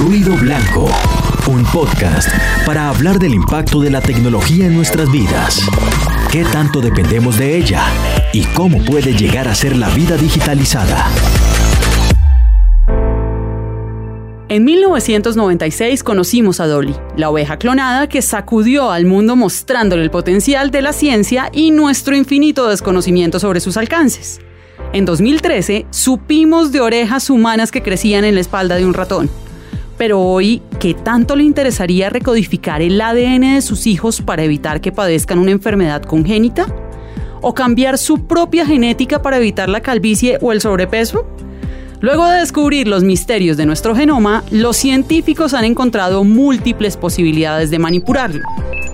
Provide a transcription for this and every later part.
Ruido Blanco, un podcast para hablar del impacto de la tecnología en nuestras vidas. ¿Qué tanto dependemos de ella? ¿Y cómo puede llegar a ser la vida digitalizada? En 1996 conocimos a Dolly, la oveja clonada que sacudió al mundo mostrándole el potencial de la ciencia y nuestro infinito desconocimiento sobre sus alcances. En 2013 supimos de orejas humanas que crecían en la espalda de un ratón. Pero hoy, ¿qué tanto le interesaría recodificar el ADN de sus hijos para evitar que padezcan una enfermedad congénita? ¿O cambiar su propia genética para evitar la calvicie o el sobrepeso? Luego de descubrir los misterios de nuestro genoma, los científicos han encontrado múltiples posibilidades de manipularlo.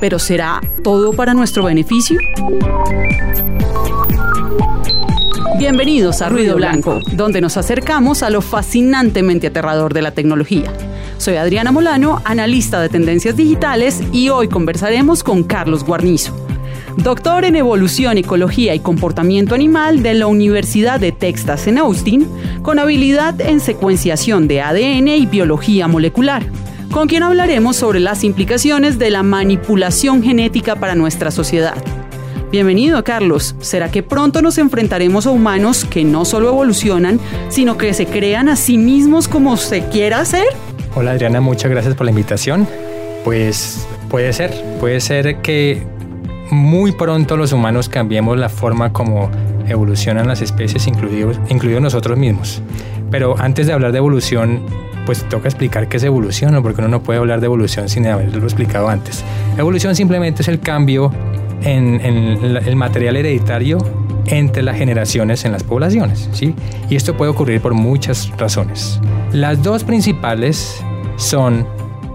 ¿Pero será todo para nuestro beneficio? Bienvenidos a Ruido Blanco, donde nos acercamos a lo fascinantemente aterrador de la tecnología. Soy Adriana Molano, analista de tendencias digitales, y hoy conversaremos con Carlos Guarnizo, doctor en evolución, ecología y comportamiento animal de la Universidad de Texas en Austin, con habilidad en secuenciación de ADN y biología molecular con quien hablaremos sobre las implicaciones de la manipulación genética para nuestra sociedad. Bienvenido, Carlos. ¿Será que pronto nos enfrentaremos a humanos que no solo evolucionan, sino que se crean a sí mismos como se quiera hacer? Hola Adriana, muchas gracias por la invitación. Pues puede ser, puede ser que muy pronto los humanos cambiemos la forma como evolucionan las especies, incluidos, incluidos nosotros mismos. Pero antes de hablar de evolución, pues toca explicar qué es evolución, porque uno no puede hablar de evolución sin haberlo explicado antes. Evolución simplemente es el cambio en, el material hereditario entre las generaciones en las poblaciones, ¿sí? Y esto puede ocurrir por muchas razones. Las dos principales son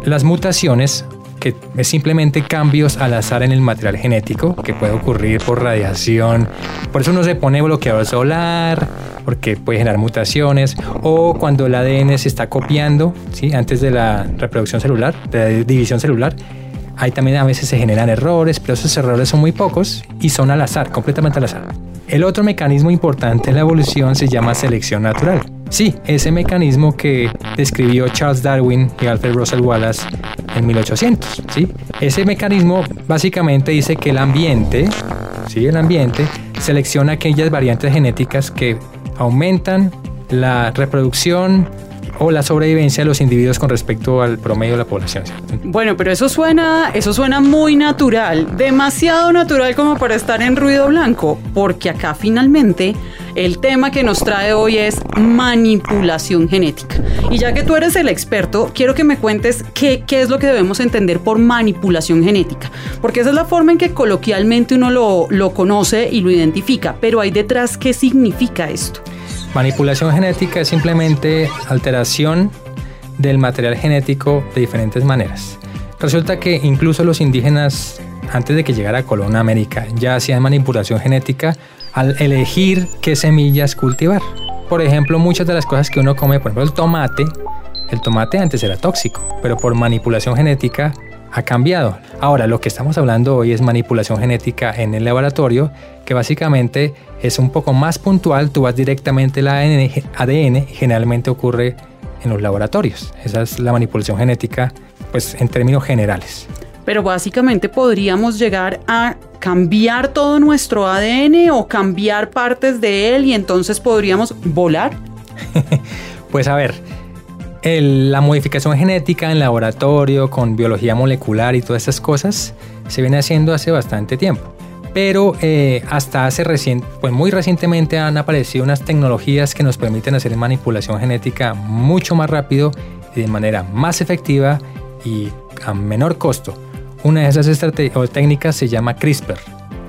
las mutaciones, que es simplemente cambios al azar en el material genético, que puede ocurrir por radiación. Por eso uno se pone bloqueador solar, porque puede generar mutaciones, o cuando el ADN se está copiando, ¿sí? Antes de la reproducción celular, de la división celular, Ahí también a veces se generan errores, pero esos errores son muy pocos y son al azar, completamente al azar. El otro mecanismo importante en la evolución se llama selección natural. Sí, ese mecanismo que describió Charles Darwin y Alfred Russel Wallace en 1800. ¿sí? Ese mecanismo básicamente dice que el ambiente, ¿sí? el ambiente selecciona aquellas variantes genéticas que aumentan la reproducción o la sobrevivencia de los individuos con respecto al promedio de la población. Bueno, pero eso suena, eso suena muy natural, demasiado natural como para estar en ruido blanco, porque acá finalmente el tema que nos trae hoy es manipulación genética. Y ya que tú eres el experto, quiero que me cuentes qué, es lo que debemos entender por manipulación genética, porque esa es la forma en que coloquialmente uno lo conoce y lo identifica, pero hay detrás qué significa esto. Manipulación genética es simplemente alteración del material genético de diferentes maneras. Resulta que incluso los indígenas, antes de que llegara Colón a América, ya hacían manipulación genética al elegir qué semillas cultivar. Por ejemplo, muchas de las cosas que uno come, por ejemplo, el tomate, el tomate antes era tóxico, pero por manipulación genética ha cambiado. Ahora, lo que estamos hablando hoy es manipulación genética en el laboratorio, que básicamente es un poco más puntual, tú vas directamente al ADN, ADN generalmente ocurre en los laboratorios. Esa es la manipulación genética, pues en términos generales. Pero básicamente podríamos llegar a cambiar todo nuestro ADN o cambiar partes de él y entonces podríamos volar. pues a ver, la modificación genética en laboratorio con biología molecular y todas estas cosas se viene haciendo hace bastante tiempo. Pero eh, hasta hace recién, pues muy recientemente han aparecido unas tecnologías que nos permiten hacer manipulación genética mucho más rápido y de manera más efectiva y a menor costo. Una de esas técnicas se llama CRISPR.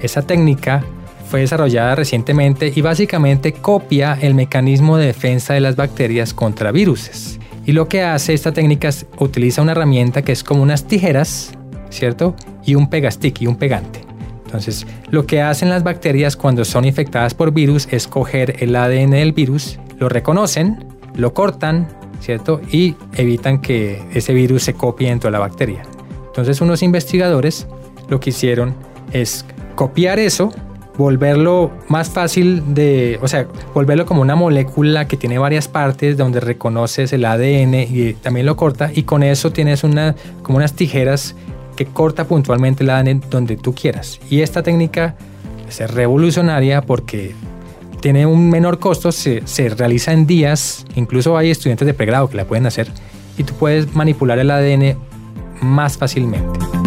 Esa técnica fue desarrollada recientemente y básicamente copia el mecanismo de defensa de las bacterias contra virus. Y lo que hace esta técnica es utiliza una herramienta que es como unas tijeras, ¿cierto? Y un pegastick y un pegante. Entonces, lo que hacen las bacterias cuando son infectadas por virus es coger el ADN del virus, lo reconocen, lo cortan, ¿cierto? Y evitan que ese virus se copie dentro de la bacteria. Entonces, unos investigadores lo que hicieron es copiar eso volverlo más fácil de, o sea, volverlo como una molécula que tiene varias partes donde reconoces el ADN y también lo corta y con eso tienes una, como unas tijeras que corta puntualmente el ADN donde tú quieras. Y esta técnica es revolucionaria porque tiene un menor costo, se, se realiza en días, incluso hay estudiantes de pregrado que la pueden hacer y tú puedes manipular el ADN más fácilmente.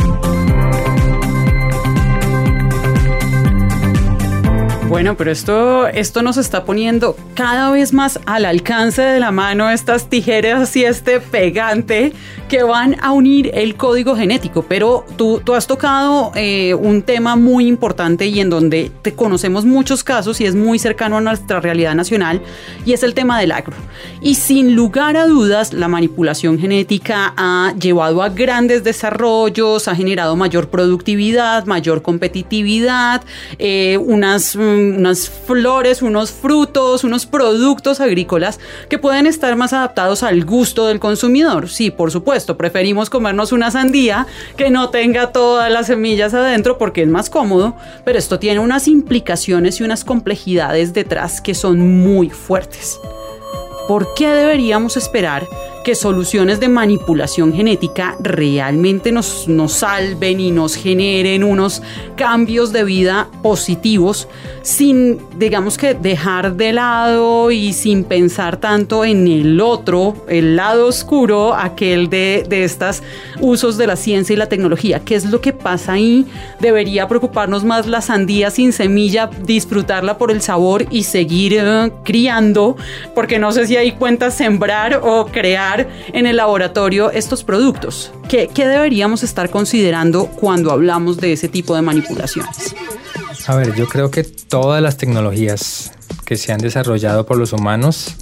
Bueno, pero esto, esto nos está poniendo cada vez más al alcance de la mano estas tijeras y este pegante que van a unir el código genético. Pero tú, tú has tocado eh, un tema muy importante y en donde te conocemos muchos casos y es muy cercano a nuestra realidad nacional y es el tema del agro. Y sin lugar a dudas, la manipulación genética ha llevado a grandes desarrollos, ha generado mayor productividad, mayor competitividad, eh, unas mm, unas flores, unos frutos, unos productos agrícolas que pueden estar más adaptados al gusto del consumidor. Sí, por supuesto, preferimos comernos una sandía que no tenga todas las semillas adentro porque es más cómodo, pero esto tiene unas implicaciones y unas complejidades detrás que son muy fuertes. ¿Por qué deberíamos esperar que soluciones de manipulación genética realmente nos, nos salven y nos generen unos cambios de vida positivos sin, digamos que, dejar de lado y sin pensar tanto en el otro, el lado oscuro, aquel de, de estos usos de la ciencia y la tecnología. ¿Qué es lo que pasa ahí? Debería preocuparnos más la sandía sin semilla, disfrutarla por el sabor y seguir eh, criando, porque no sé si hay cuenta sembrar o crear en el laboratorio estos productos? ¿Qué, ¿Qué deberíamos estar considerando cuando hablamos de ese tipo de manipulaciones? A ver, yo creo que todas las tecnologías que se han desarrollado por los humanos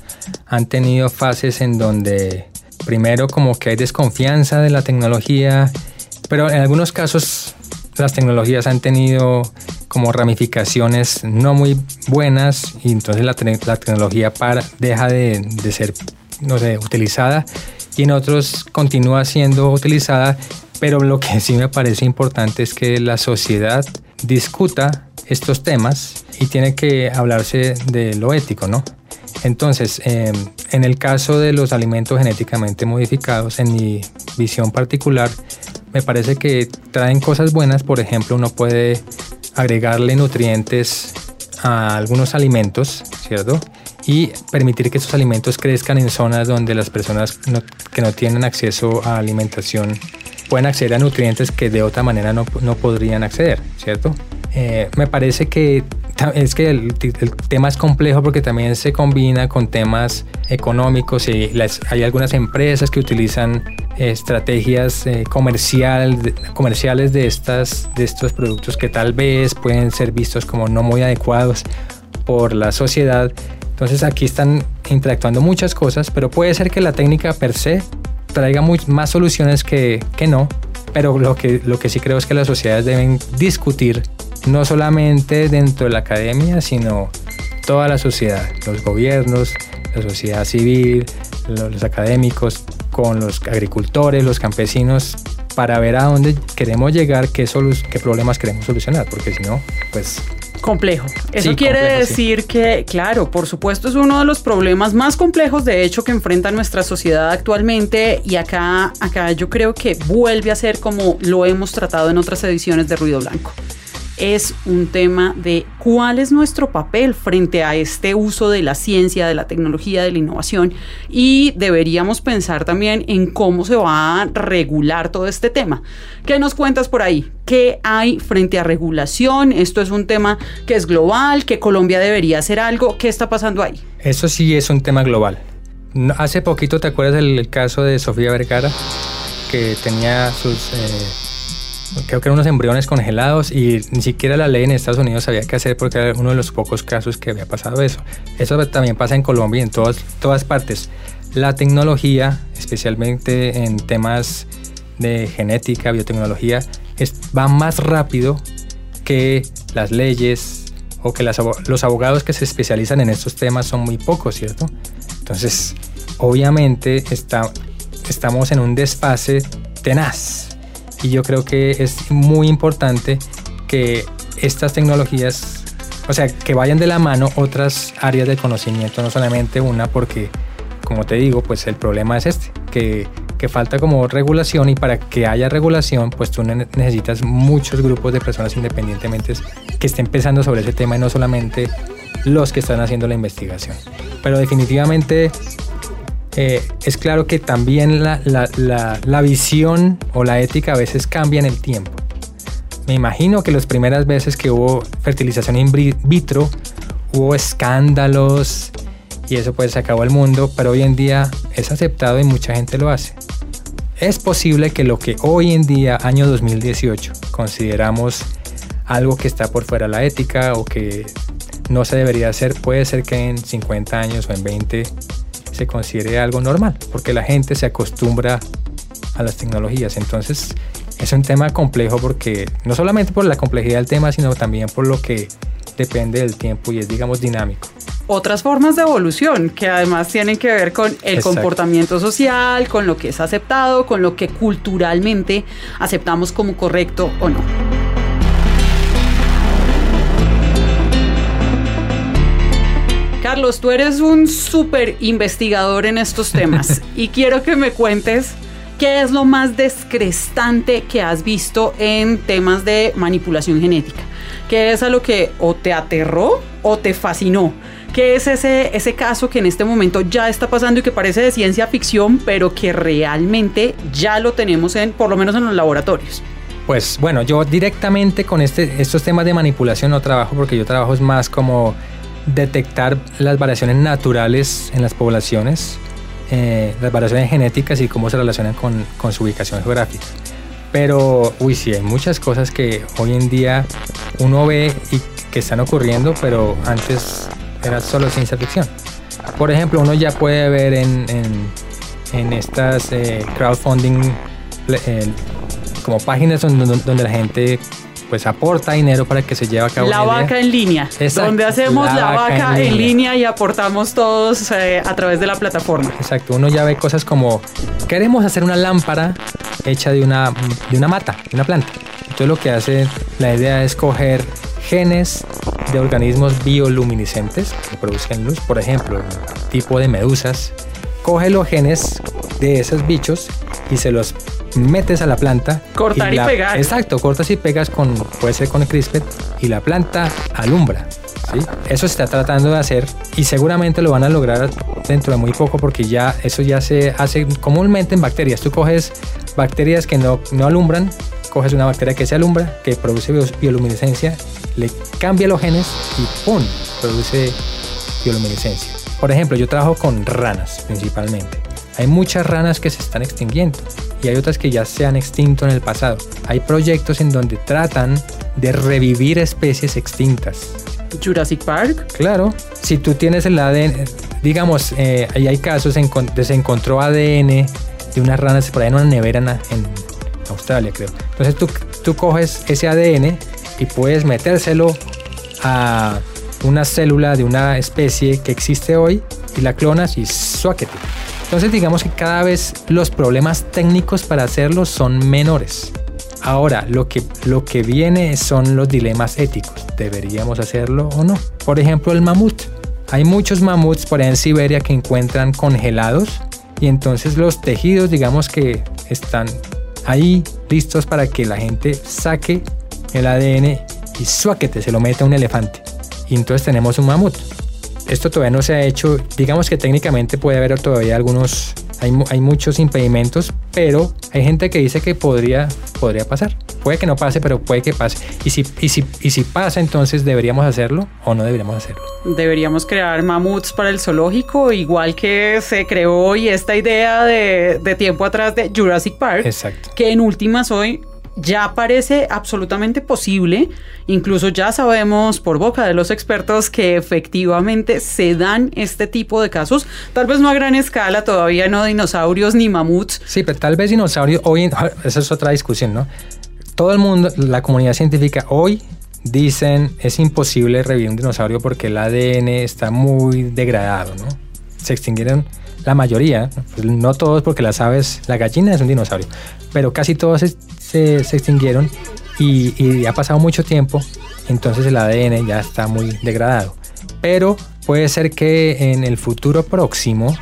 han tenido fases en donde primero como que hay desconfianza de la tecnología, pero en algunos casos las tecnologías han tenido como ramificaciones no muy buenas y entonces la, la tecnología para, deja de, de ser no sé, utilizada y en otros continúa siendo utilizada, pero lo que sí me parece importante es que la sociedad discuta estos temas y tiene que hablarse de lo ético, ¿no? Entonces, em, en el caso de los alimentos genéticamente modificados, en mi visión particular, me parece que traen cosas buenas. Por ejemplo, uno puede agregarle nutrientes a algunos alimentos, ¿cierto? Y permitir que estos alimentos crezcan en zonas donde las personas que no tienen acceso a alimentación pueden acceder a nutrientes que de otra manera no, no podrían acceder, ¿cierto? Eh, me parece que es que el, tema es complejo porque también se combina con temas económicos y hay algunas empresas que utilizan estrategias eh, comercial, comerciales de, estas, de estos productos que tal vez pueden ser vistos como no muy adecuados por la sociedad entonces aquí están interactuando muchas cosas, pero puede ser que la técnica per se traiga más soluciones que, que no, pero lo que, lo que sí creo es que las sociedades deben discutir no solamente dentro de la academia, sino toda la sociedad, los gobiernos, la sociedad civil, los, académicos, con los agricultores, los campesinos, para ver a dónde queremos llegar, qué, qué problemas queremos solucionar, porque si no, pues Complejo. Eso quiere decir que, claro, por supuesto es uno de los problemas más complejos, de hecho, que enfrenta nuestra sociedad actualmente. Y acá, acá yo creo que vuelve a ser como lo hemos tratado en otras ediciones de Ruido Blanco es un tema de cuál es nuestro papel frente a este uso de la ciencia, de la tecnología, de la innovación y deberíamos pensar también en cómo se va a regular todo este tema. ¿Qué nos cuentas por ahí? ¿Qué hay frente a regulación? Esto es un tema que es global, que Colombia debería hacer algo. ¿Qué está pasando ahí? Eso sí es un tema global. Hace poquito, ¿te acuerdas del caso de Sofía Vergara? Que tenía sus... Eh, creo que eran unos embriones congelados y ni siquiera la ley en Estados Unidos sabía qué hacer porque era uno de los pocos casos que había pasado eso. Eso también pasa en Colombia y en todas, todas partes. La tecnología, especialmente en temas de genética, biotecnología, va más rápido que las leyes o que los abogados que se especializan en estos temas son muy pocos, ¿cierto? Entonces, obviamente estamos en un desfase tenaz y yo creo que es muy importante que estas tecnologías o sea, que vayan de la mano otras áreas de conocimiento, no solamente una, porque, como te digo, pues el problema es este, que, que falta como regulación y para que haya regulación, pues tú necesitas muchos grupos de personas independientemente que estén pensando sobre ese tema y no solamente los que están haciendo la investigación. Pero definitivamente eh, es claro que también la, la, la, la, visión o la ética a veces cambia en el tiempo. Me imagino que las primeras veces que hubo fertilización in vitro hubo escándalos y eso pues se acabó el mundo, pero hoy en día es aceptado y mucha gente lo hace. Es posible que lo que hoy en día, año 2018, consideramos algo que está por fuera de la ética o que no se debería hacer, puede ser que en 50 años o en 20 se considere algo normal, porque la gente se acostumbra a las tecnologías. Entonces es un tema complejo porque no solamente por la complejidad del tema, sino también por lo que depende del tiempo y es, digamos, dinámico. Otras formas de evolución que además tienen que ver con el comportamiento social, con lo que es aceptado, con lo que culturalmente aceptamos como correcto o no. Carlos, tú eres un súper investigador en estos temas y quiero que me cuentes qué es lo más descrestante que has visto en temas de manipulación genética. ¿Qué es a lo que o te aterró o te fascinó? ¿Qué es ese, ese caso que en este momento ya está pasando y que parece de ciencia ficción, pero que realmente ya lo tenemos en, por lo menos en los laboratorios? Pues bueno, yo directamente con este, estos temas de manipulación no trabajo porque yo trabajo más como detectar las variaciones naturales en las poblaciones, eh, las variaciones genéticas y cómo se relacionan con, con, su ubicación geográfica. Pero, uy, sí, hay muchas cosas que hoy en día uno ve y que están ocurriendo, pero antes era solo ciencia ficción. Por ejemplo, uno ya puede ver en, en, estas eh, crowdfunding eh, como páginas donde, donde la gente pues aporta dinero para que se lleve a cabo la vaca en línea. Donde hacemos la, vaca, en, línea. y aportamos todos eh, a través de la plataforma exacto uno ya ve cosas como queremos hacer una lámpara hecha de una de una mata de una planta. Entonces lo que hace la idea es coger genes de organismos bioluminiscentes que producen luz por ejemplo tipo de medusas coge los genes de esos bichos y se los metes a la planta. Cortar y, pegar. Exacto, cortas y pegas con, puede ser con el CRISPR y la planta alumbra. ¿sí? Eso se está tratando de hacer y seguramente lo van a lograr dentro de muy poco porque ya eso ya se hace comúnmente en bacterias. Tú coges bacterias que no, no alumbran, coges una bacteria que se alumbra, que produce bioluminescencia, le cambia los genes y ¡pum! produce bioluminescencia. Por ejemplo, yo trabajo con ranas principalmente. Hay muchas ranas que se están extinguiendo y hay otras que ya se han extinto en el pasado. Hay proyectos en donde tratan de revivir especies extintas. Jurassic Park. Claro, si tú tienes el ADN, digamos, eh, ahí hay casos en donde se encontró ADN de unas ranas por ahí en una nevera en, Australia, creo. Entonces tú, tú coges ese ADN y puedes metérselo a una célula de una especie que existe hoy y la clonas y suáquete. Entonces digamos que cada vez los problemas técnicos para hacerlo son menores. Ahora, lo que, lo que viene son los dilemas éticos. ¿Deberíamos hacerlo o no? Por ejemplo, el mamut. Hay muchos mamuts por ahí en Siberia que encuentran congelados y entonces los tejidos, digamos que están ahí listos para que la gente saque el ADN y suáquete, se lo mete a un elefante. Y entonces tenemos un mamut. Esto todavía no se ha hecho, digamos que técnicamente puede haber todavía algunos, hay, hay muchos impedimentos, pero hay gente que dice que podría, podría pasar. Puede que no pase, pero puede que pase. Y si, y, si, y si pasa, entonces deberíamos hacerlo o no deberíamos hacerlo. Deberíamos crear mamuts para el zoológico, igual que se creó hoy esta idea de, de tiempo atrás de Jurassic Park. Exacto. Que en últimas hoy ya parece absolutamente posible, incluso ya sabemos por boca de los expertos que efectivamente se dan este tipo de casos, tal vez no a gran escala, todavía no dinosaurios ni mamuts. Sí, pero tal vez dinosaurios, hoy, esa es otra discusión, ¿no? Todo el mundo, la comunidad científica hoy dicen es imposible revivir un dinosaurio porque el ADN está muy degradado, ¿no? Se extinguieron la mayoría, pues no todos porque las aves, la gallina es un dinosaurio, pero casi todos se, extinguieron y, ha pasado mucho tiempo entonces el ADN ya está muy degradado. Pero puede ser que en el futuro próximo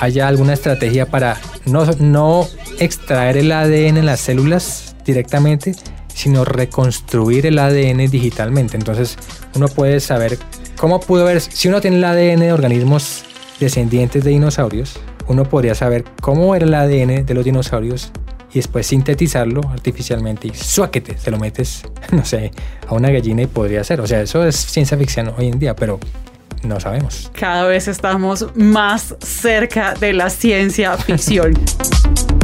haya alguna estrategia para no, no extraer el ADN en las células directamente, sino reconstruir el ADN digitalmente. Entonces uno puede saber cómo pudo ver, si uno tiene el ADN de organismos descendientes de dinosaurios, uno podría saber cómo era el ADN de los dinosaurios y después sintetizarlo artificialmente y suáquete, se lo metes, no sé, a una gallina y podría ser. O sea, eso es ciencia ficción hoy en día, pero no sabemos. Cada vez estamos más cerca de la ciencia ficción.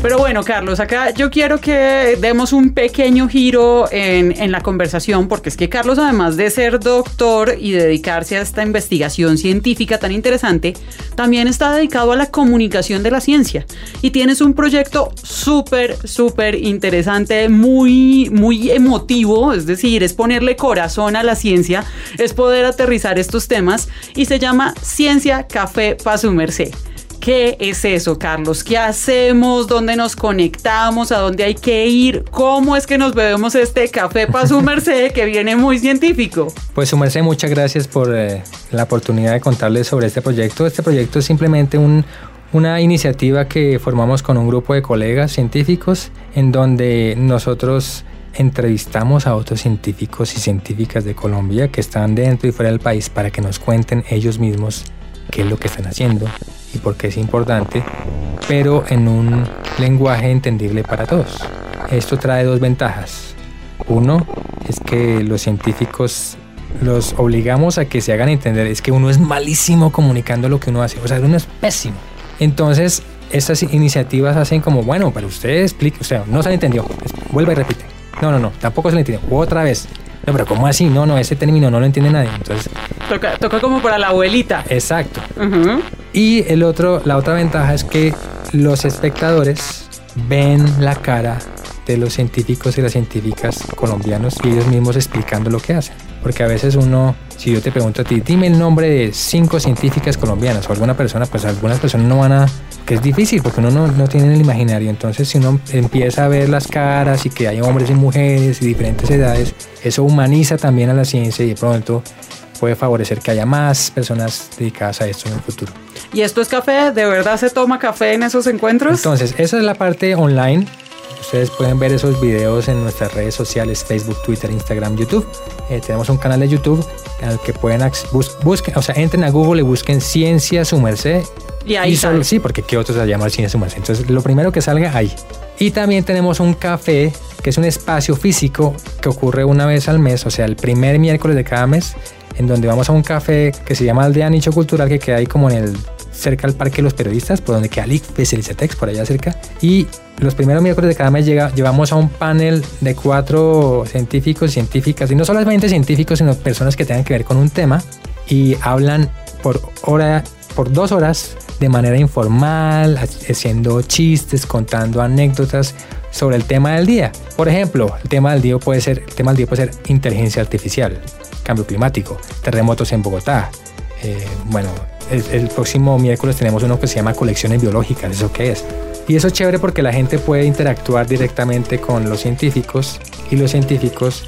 Pero bueno, Carlos, acá yo quiero que demos un pequeño giro en, en, la conversación, porque es que Carlos, además de ser doctor y dedicarse a esta investigación científica tan interesante, también está dedicado a la comunicación de la ciencia. Y tienes un proyecto súper, súper interesante, muy, muy emotivo, es decir, es ponerle corazón a la ciencia, es poder aterrizar estos temas, y se llama Ciencia Café para su merced. ¿Qué es eso, Carlos? ¿Qué hacemos? ¿Dónde nos conectamos? ¿A dónde hay que ir? ¿Cómo es que nos bebemos este café para su merced que viene muy científico? Pues su merced, muchas gracias por eh, la oportunidad de contarles sobre este proyecto. Este proyecto es simplemente un, una iniciativa que formamos con un grupo de colegas científicos en donde nosotros entrevistamos a otros científicos y científicas de Colombia que están dentro y fuera del país para que nos cuenten ellos mismos qué es lo que están haciendo y por qué es importante, pero en un lenguaje entendible para todos. Esto trae dos ventajas. Uno es que los científicos los obligamos a que se hagan entender, es que uno es malísimo comunicando lo que uno hace, o sea, uno es pésimo. Entonces, estas iniciativas hacen como, bueno, pero usted explique, sea, no se le entendió, vuelve y repite. No, no, no, tampoco se le entendió. Otra vez. No, pero ¿cómo así? No, no, ese término no lo entiende nadie. Entonces, toca, toca como para la abuelita. Exacto. Y el otro, la otra ventaja es que los espectadores ven la cara de los científicos y las científicas colombianos y ellos mismos explicando lo que hacen. Porque a veces uno, si yo te pregunto a ti, dime el nombre de cinco científicas colombianas o alguna persona, pues algunas personas no van a, que es difícil porque uno no, no tiene el imaginario. Entonces si uno empieza a ver las caras y que hay hombres y mujeres y diferentes edades, eso humaniza también a la ciencia y de pronto puede favorecer que haya más personas dedicadas a esto en el futuro. ¿Y esto es café? ¿De verdad se toma café en esos encuentros? Entonces, esa es la parte online Ustedes pueden ver esos videos en nuestras redes sociales, Facebook, Twitter, Instagram, YouTube. Eh, tenemos un canal de YouTube al que pueden busquen, o sea, entren a Google y busquen Ciencia Su Merced. Y ahí solo, Sí, porque ¿qué otros se llama Ciencia Su Merced? Entonces, lo primero que salga ahí. Y también tenemos un café, que es un espacio físico que ocurre una vez al mes, o sea, el primer miércoles de cada mes, en donde vamos a un café que se llama Aldea Nicho Cultural, que queda ahí como en el cerca al Parque de los Periodistas, por donde queda el ICFES, el ICETEX, por allá cerca. Y los primeros miércoles de cada mes llega, llevamos a un panel de cuatro científicos, científicas, y no solamente científicos, sino personas que tengan que ver con un tema, y hablan por hora, por dos horas de manera informal, haciendo chistes, contando anécdotas sobre el tema del día. Por ejemplo, el tema del día puede ser, el tema del día puede ser inteligencia artificial, cambio climático, terremotos en Bogotá. Eh, bueno, el, próximo miércoles tenemos uno que se llama colecciones biológicas, ¿eso qué es? Y eso es chévere porque la gente puede interactuar directamente con los científicos y los científicos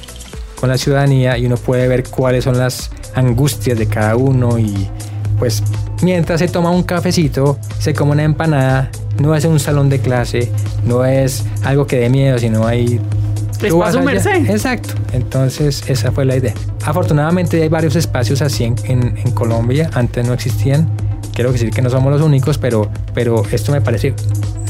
con la ciudadanía y uno puede ver cuáles son las angustias de cada uno y pues mientras se toma un cafecito, se come una empanada, no es un salón de clase, no es algo que dé miedo, sino hay Espacio merced. Exacto. Entonces, esa fue la idea. Afortunadamente hay varios espacios así en, en, Colombia. Antes no existían. Quiero decir que no somos los únicos, pero, pero esto me parece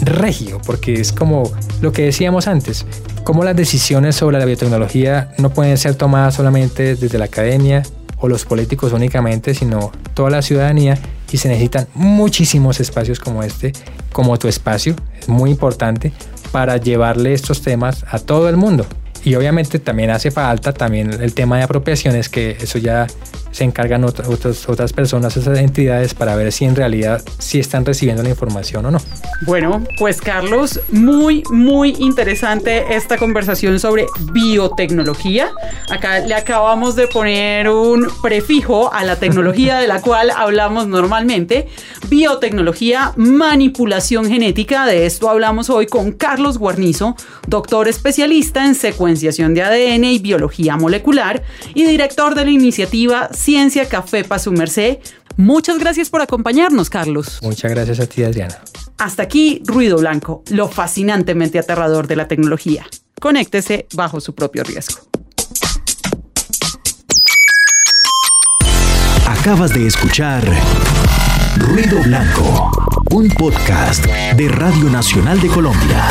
regio, porque es como lo que decíamos antes, como las decisiones sobre la biotecnología no pueden ser tomadas solamente desde la academia o los políticos únicamente, sino toda la ciudadanía y se necesitan muchísimos espacios como este, como tu espacio, es muy importante para llevarle estos temas a todo el mundo. Y obviamente también hace falta también el tema de apropiaciones, que eso ya se encargan otras, otras personas, esas entidades, para ver si en realidad sí están recibiendo la información o no. Bueno, pues Carlos, muy, muy interesante esta conversación sobre biotecnología. Acá le acabamos de poner un prefijo a la tecnología de la cual hablamos normalmente. Biotecnología, manipulación genética. De esto hablamos hoy con Carlos Guarnizo, doctor especialista en secuenciación de ADN y biología molecular y director de la iniciativa Ciencia Café para su merced. Muchas gracias por acompañarnos, Carlos. Muchas gracias a ti, Adriana. Hasta aquí, Ruido Blanco, lo fascinantemente aterrador de la tecnología. Conéctese bajo su propio riesgo. Acabas de escuchar Ruido Blanco, un podcast de Radio Nacional de Colombia.